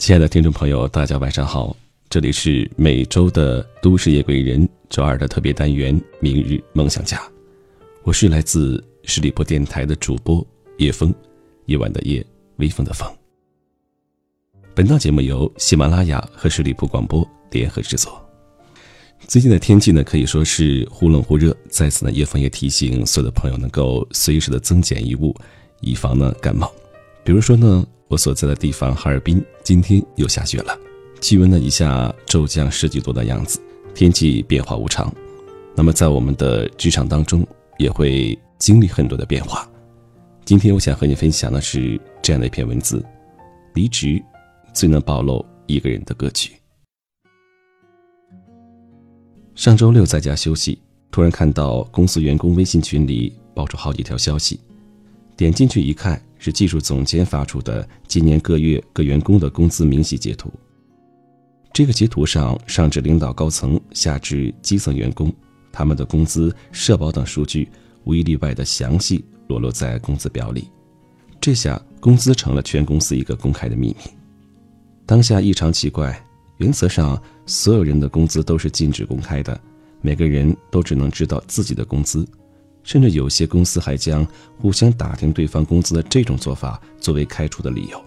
亲爱的听众朋友，大家晚上好，这里是每周的都市夜归人周二的特别单元《明日梦想家》，我是来自十里铺电台的主播叶风，夜晚的夜，微风的风。本档节目由喜马拉雅和十里铺广播联合制作。最近的天气呢，可以说是忽冷忽热，在此呢，叶峰也提醒所有的朋友能够随时的增减衣物，以防呢感冒。比如说呢。我所在的地方哈尔滨今天又下雪了，气温呢一下骤降十几度的样子，天气变化无常。那么在我们的职场当中也会经历很多的变化。今天我想和你分享的是这样的一篇文字：离职最能暴露一个人的格局。上周六在家休息，突然看到公司员工微信群里爆出好几条消息，点进去一看。是技术总监发出的今年各月各员工的工资明细截图。这个截图上，上至领导高层，下至基层员工，他们的工资、社保等数据无一例外的详细裸露在工资表里。这下工资成了全公司一个公开的秘密。当下异常奇怪，原则上所有人的工资都是禁止公开的，每个人都只能知道自己的工资。甚至有些公司还将互相打听对方工资的这种做法作为开除的理由。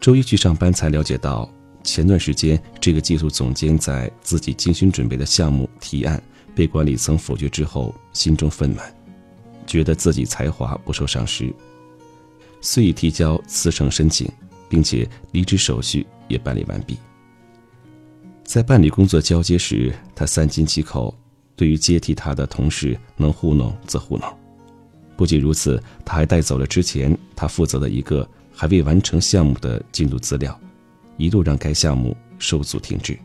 周一去上班才了解到，前段时间这个技术总监在自己精心准备的项目提案被管理层否决之后，心中愤懑，觉得自己才华不受赏识，遂已提交辞呈申请，并且离职手续也办理完毕。在办理工作交接时，他三缄其口。对于接替他的同事，能糊弄则糊弄。不仅如此，他还带走了之前他负责的一个还未完成项目的进度资料，一度让该项目受阻停滞。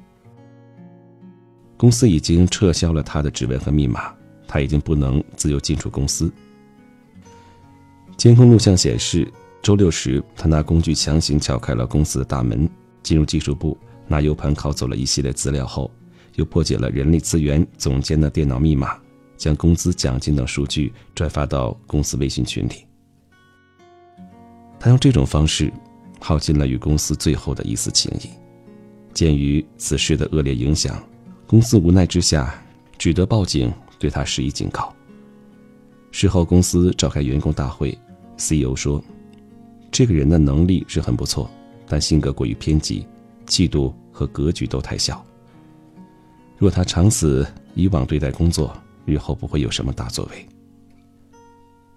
公司已经撤销了他的指纹和密码，他已经不能自由进出公司。监控录像显示，周六时他拿工具强行撬开了公司的大门，进入技术部，拿 U 盘拷走了一系列资料后。又破解了人力资源总监的电脑密码，将工资、奖金等数据转发到公司微信群里。他用这种方式耗尽了与公司最后的一丝情谊。鉴于此事的恶劣影响，公司无奈之下只得报警，对他施以警告。事后，公司召开员工大会，CEO 说：“这个人的能力是很不错，但性格过于偏激，气度和格局都太小。”若他长此以往对待工作，日后不会有什么大作为。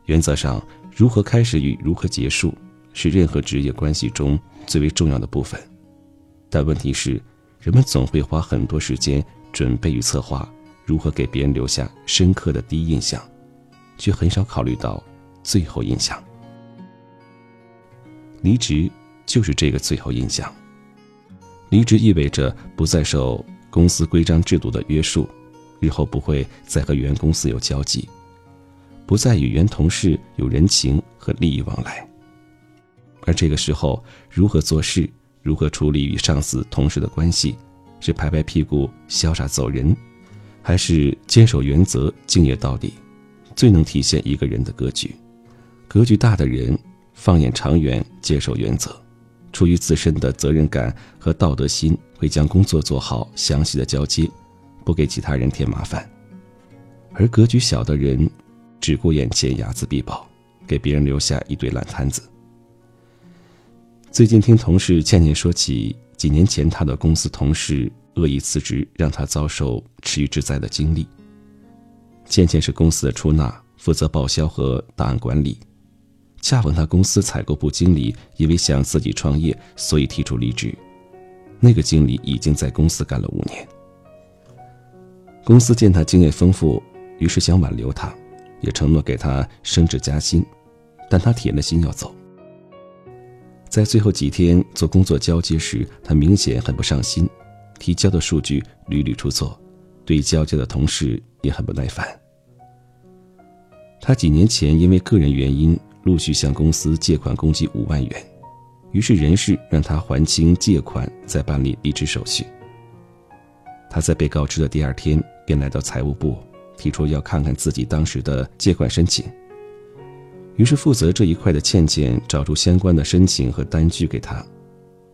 原则上，如何开始与如何结束，是任何职业关系中最为重要的部分。但问题是，人们总会花很多时间准备与策划如何给别人留下深刻的第一印象，却很少考虑到最后印象。离职就是这个最后印象。离职意味着不再受。公司规章制度的约束，日后不会再和原公司有交集，不再与原同事有人情和利益往来。而这个时候，如何做事，如何处理与上司、同事的关系，是拍拍屁股潇洒走人，还是坚守原则、敬业到底，最能体现一个人的格局。格局大的人，放眼长远，坚守原则。出于自身的责任感和道德心，会将工作做好，详细的交接，不给其他人添麻烦。而格局小的人，只顾眼前，睚眦必报，给别人留下一堆烂摊子。最近听同事倩倩说起几年前她的公司同事恶意辞职，让她遭受池鱼之灾的经历。倩倩是公司的出纳，负责报销和档案管理。恰逢他公司采购部经理因为想自己创业，所以提出离职。那个经理已经在公司干了五年。公司见他经验丰富，于是想挽留他，也承诺给他升职加薪，但他铁了心要走。在最后几天做工作交接时，他明显很不上心，提交的数据屡屡出错，对交接的同事也很不耐烦。他几年前因为个人原因。陆续向公司借款共计五万元，于是人事让他还清借款，再办理离职手续。他在被告知的第二天便来到财务部，提出要看看自己当时的借款申请。于是负责这一块的倩倩找出相关的申请和单据给他。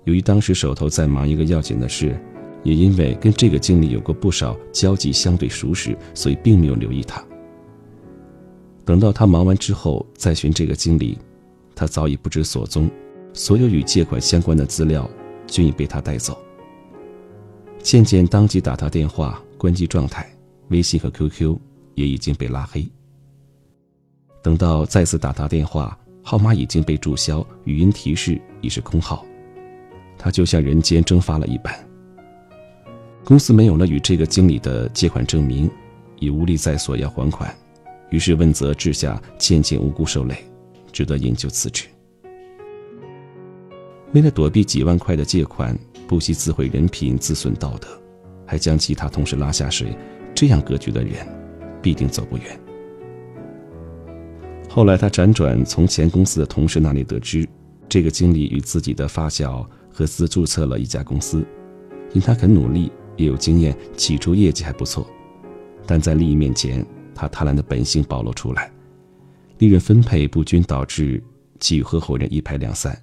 由于当时手头在忙一个要紧的事，也因为跟这个经理有过不少交际，相对熟识，所以并没有留意他。等到他忙完之后再寻这个经理，他早已不知所踪，所有与借款相关的资料均已被他带走。倩倩当即打他电话，关机状态，微信和 QQ 也已经被拉黑。等到再次打他电话，号码已经被注销，语音提示已是空号，他就像人间蒸发了一般。公司没有了与这个经理的借款证明，已无力再索要还款，于是问责之下，渐渐无辜受累，只得引咎辞职。为了躲避几万块的借款，不惜自毁人品、自损道德，还将其他同事拉下水，这样格局的人，必定走不远。后来，他辗转从前公司的同事那里得知，这个经理与自己的发小合资注册了一家公司。因他肯努力，也有经验，起初业绩还不错，但在利益面前，他贪婪的本性暴露出来，利润分配不均，导致其与合伙人一拍两散，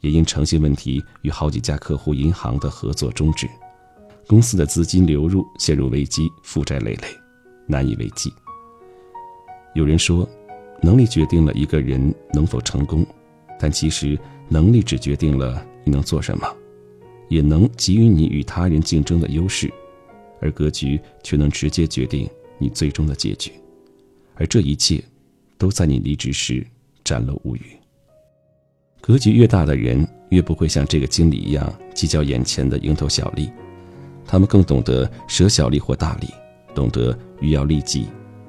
也因诚信问题与好几家客户银行的合作终止，公司的资金流入陷入危机，负债累累，难以为继。有人说。能力决定了一个人能否成功，但其实能力只决定了你能做什么，也能给予你与他人竞争的优势，而格局却能直接决定你最终的结局。而这一切，都在你离职时展露无余。格局越大的人，越不会像这个经理一样计较眼前的蝇头小利，他们更懂得舍小利或大利，懂得欲要利己，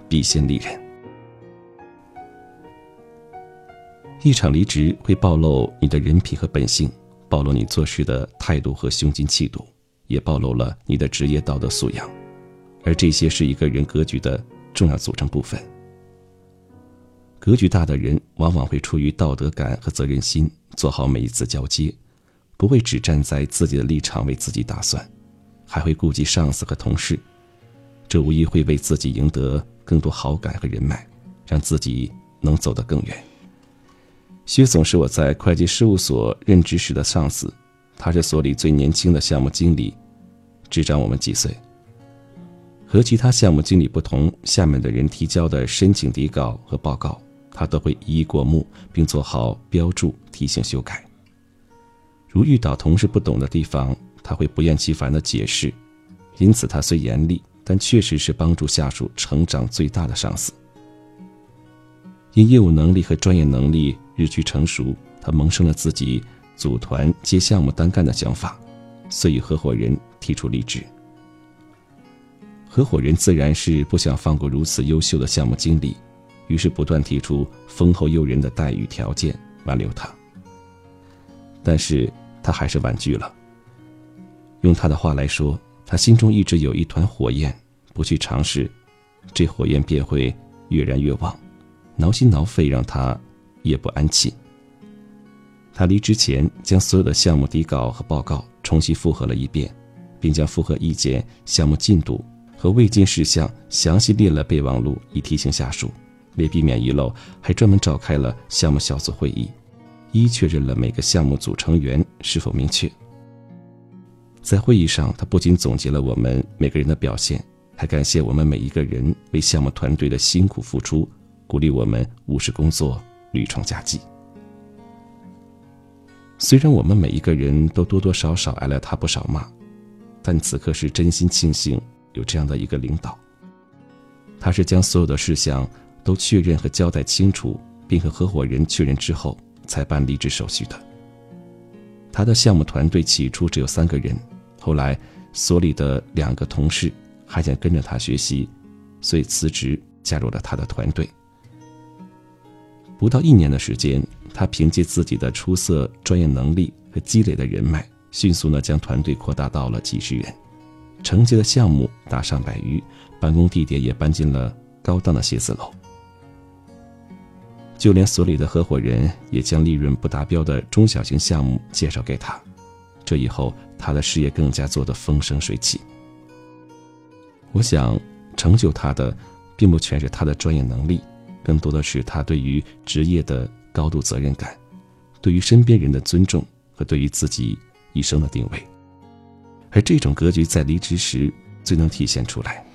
必先利人。一场离职会暴露你的人品和本性，暴露你做事的态度和胸襟气度，也暴露了你的职业道德素养，而这些是一个人格局的重要组成部分。格局大的人往往会出于道德感和责任心做好每一次交接，不会只站在自己的立场为自己打算，还会顾及上司和同事，这无疑会为自己赢得更多好感和人脉，让自己能走得更远。薛总是我在会计事务所任职时的上司，他是所里最年轻的项目经理，只长我们几岁。和其他项目经理不同，下面的人提交的申请底稿和报告，他都会一一过目，并做好标注、提醒修改。如遇到同事不懂的地方，他会不厌其烦地解释。因此，他虽严厉，但确实是帮助下属成长最大的上司。因业务能力和专业能力日趋成熟，他萌生了自己组团接项目单干的想法，遂与合伙人提出离职。合伙人自然是不想放过如此优秀的项目经理，于是不断提出丰厚诱人的待遇条件挽留他。但是他还是婉拒了。用他的话来说，他心中一直有一团火焰，不去尝试，这火焰便会越燃越旺。挠心挠肺，让他夜不安寝。他离职前将所有的项目底稿和报告重新复核了一遍，并将复核意见、项目进度和未尽事项详细列了备忘录，以提醒下属。为避免遗漏，还专门召开了项目小组会议，一确认了每个项目组成员是否明确。在会议上，他不仅总结了我们每个人的表现，还感谢我们每一个人为项目团队的辛苦付出。鼓励我们务实工作，屡创佳绩。虽然我们每一个人都多多少少挨了他不少骂，但此刻是真心庆幸有这样的一个领导。他是将所有的事项都确认和交代清楚，并和合伙人确认之后才办离职手续的。他的项目团队起初只有三个人，后来所里的两个同事还想跟着他学习，所以辞职加入了他的团队。不到一年的时间，他凭借自己的出色专业能力和积累的人脉，迅速呢将团队扩大到了几十人，承接的项目达上百余，办公地点也搬进了高档的写字楼。就连所里的合伙人也将利润不达标的中小型项目介绍给他，这以后他的事业更加做得风生水起。我想，成就他的，并不全是他的专业能力。更多的是他对于职业的高度责任感，对于身边人的尊重和对于自己一生的定位。而这种格局在离职时最能体现出来。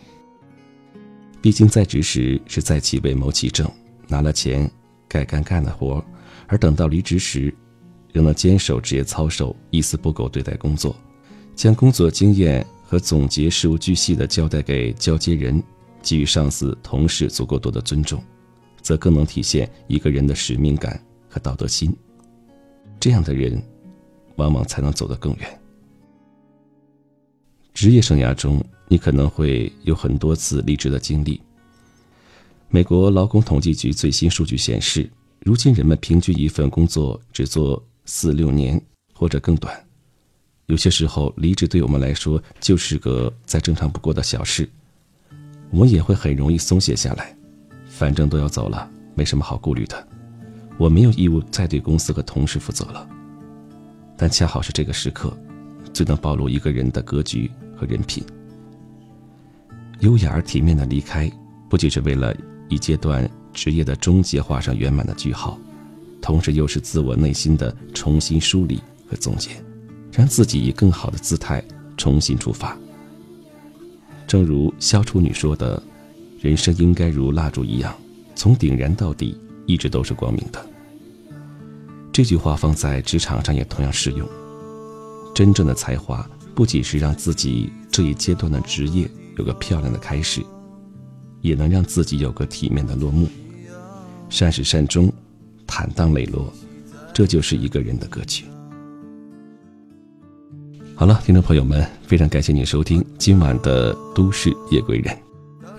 毕竟在职时是在其位谋其政，拿了钱该干干的活而等到离职时，仍能坚守职业操守，一丝不苟对待工作，将工作经验和总结事无巨细的交代给交接人，给予上司、同事足够多的尊重。则更能体现一个人的使命感和道德心。这样的人，往往才能走得更远。职业生涯中，你可能会有很多次离职的经历。美国劳工统计局最新数据显示，如今人们平均一份工作只做四六年或者更短。有些时候，离职对我们来说就是个再正常不过的小事，我们也会很容易松懈下来。反正都要走了，没什么好顾虑的。我没有义务再对公司和同事负责了。但恰好是这个时刻，最能暴露一个人的格局和人品。优雅而体面的离开，不仅是为了一阶段职业的终结画上圆满的句号，同时又是自我内心的重新梳理和总结，让自己以更好的姿态重新出发。正如萧楚女说的。人生应该如蜡烛一样，从点燃到底，一直都是光明的。这句话放在职场上也同样适用。真正的才华，不仅是让自己这一阶段的职业有个漂亮的开始，也能让自己有个体面的落幕。善始善终，坦荡磊落，这就是一个人的格局。好了，听众朋友们，非常感谢您收听今晚的《都市夜归人》。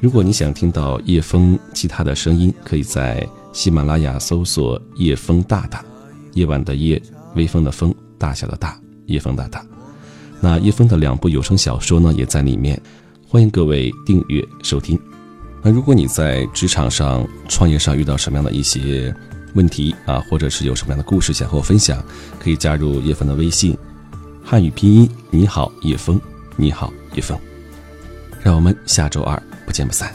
如果你想听到叶枫其他的声音，可以在喜马拉雅搜索“叶枫大大”，夜晚的夜，微风的风，大小的大，叶枫大大。那叶峰的两部有声小说呢也在里面欢迎各位订阅收听。那如果你在职场上创业上遇到什么样的一些问题啊或者是有什么样的故事想和我分享可以加入叶峰的微信汉语拼音你好叶峰你好叶峰。让我们下周二不见不散。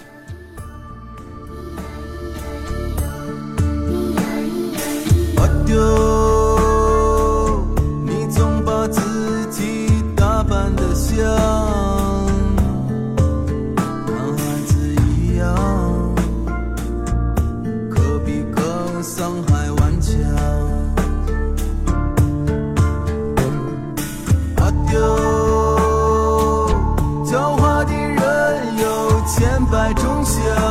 百种香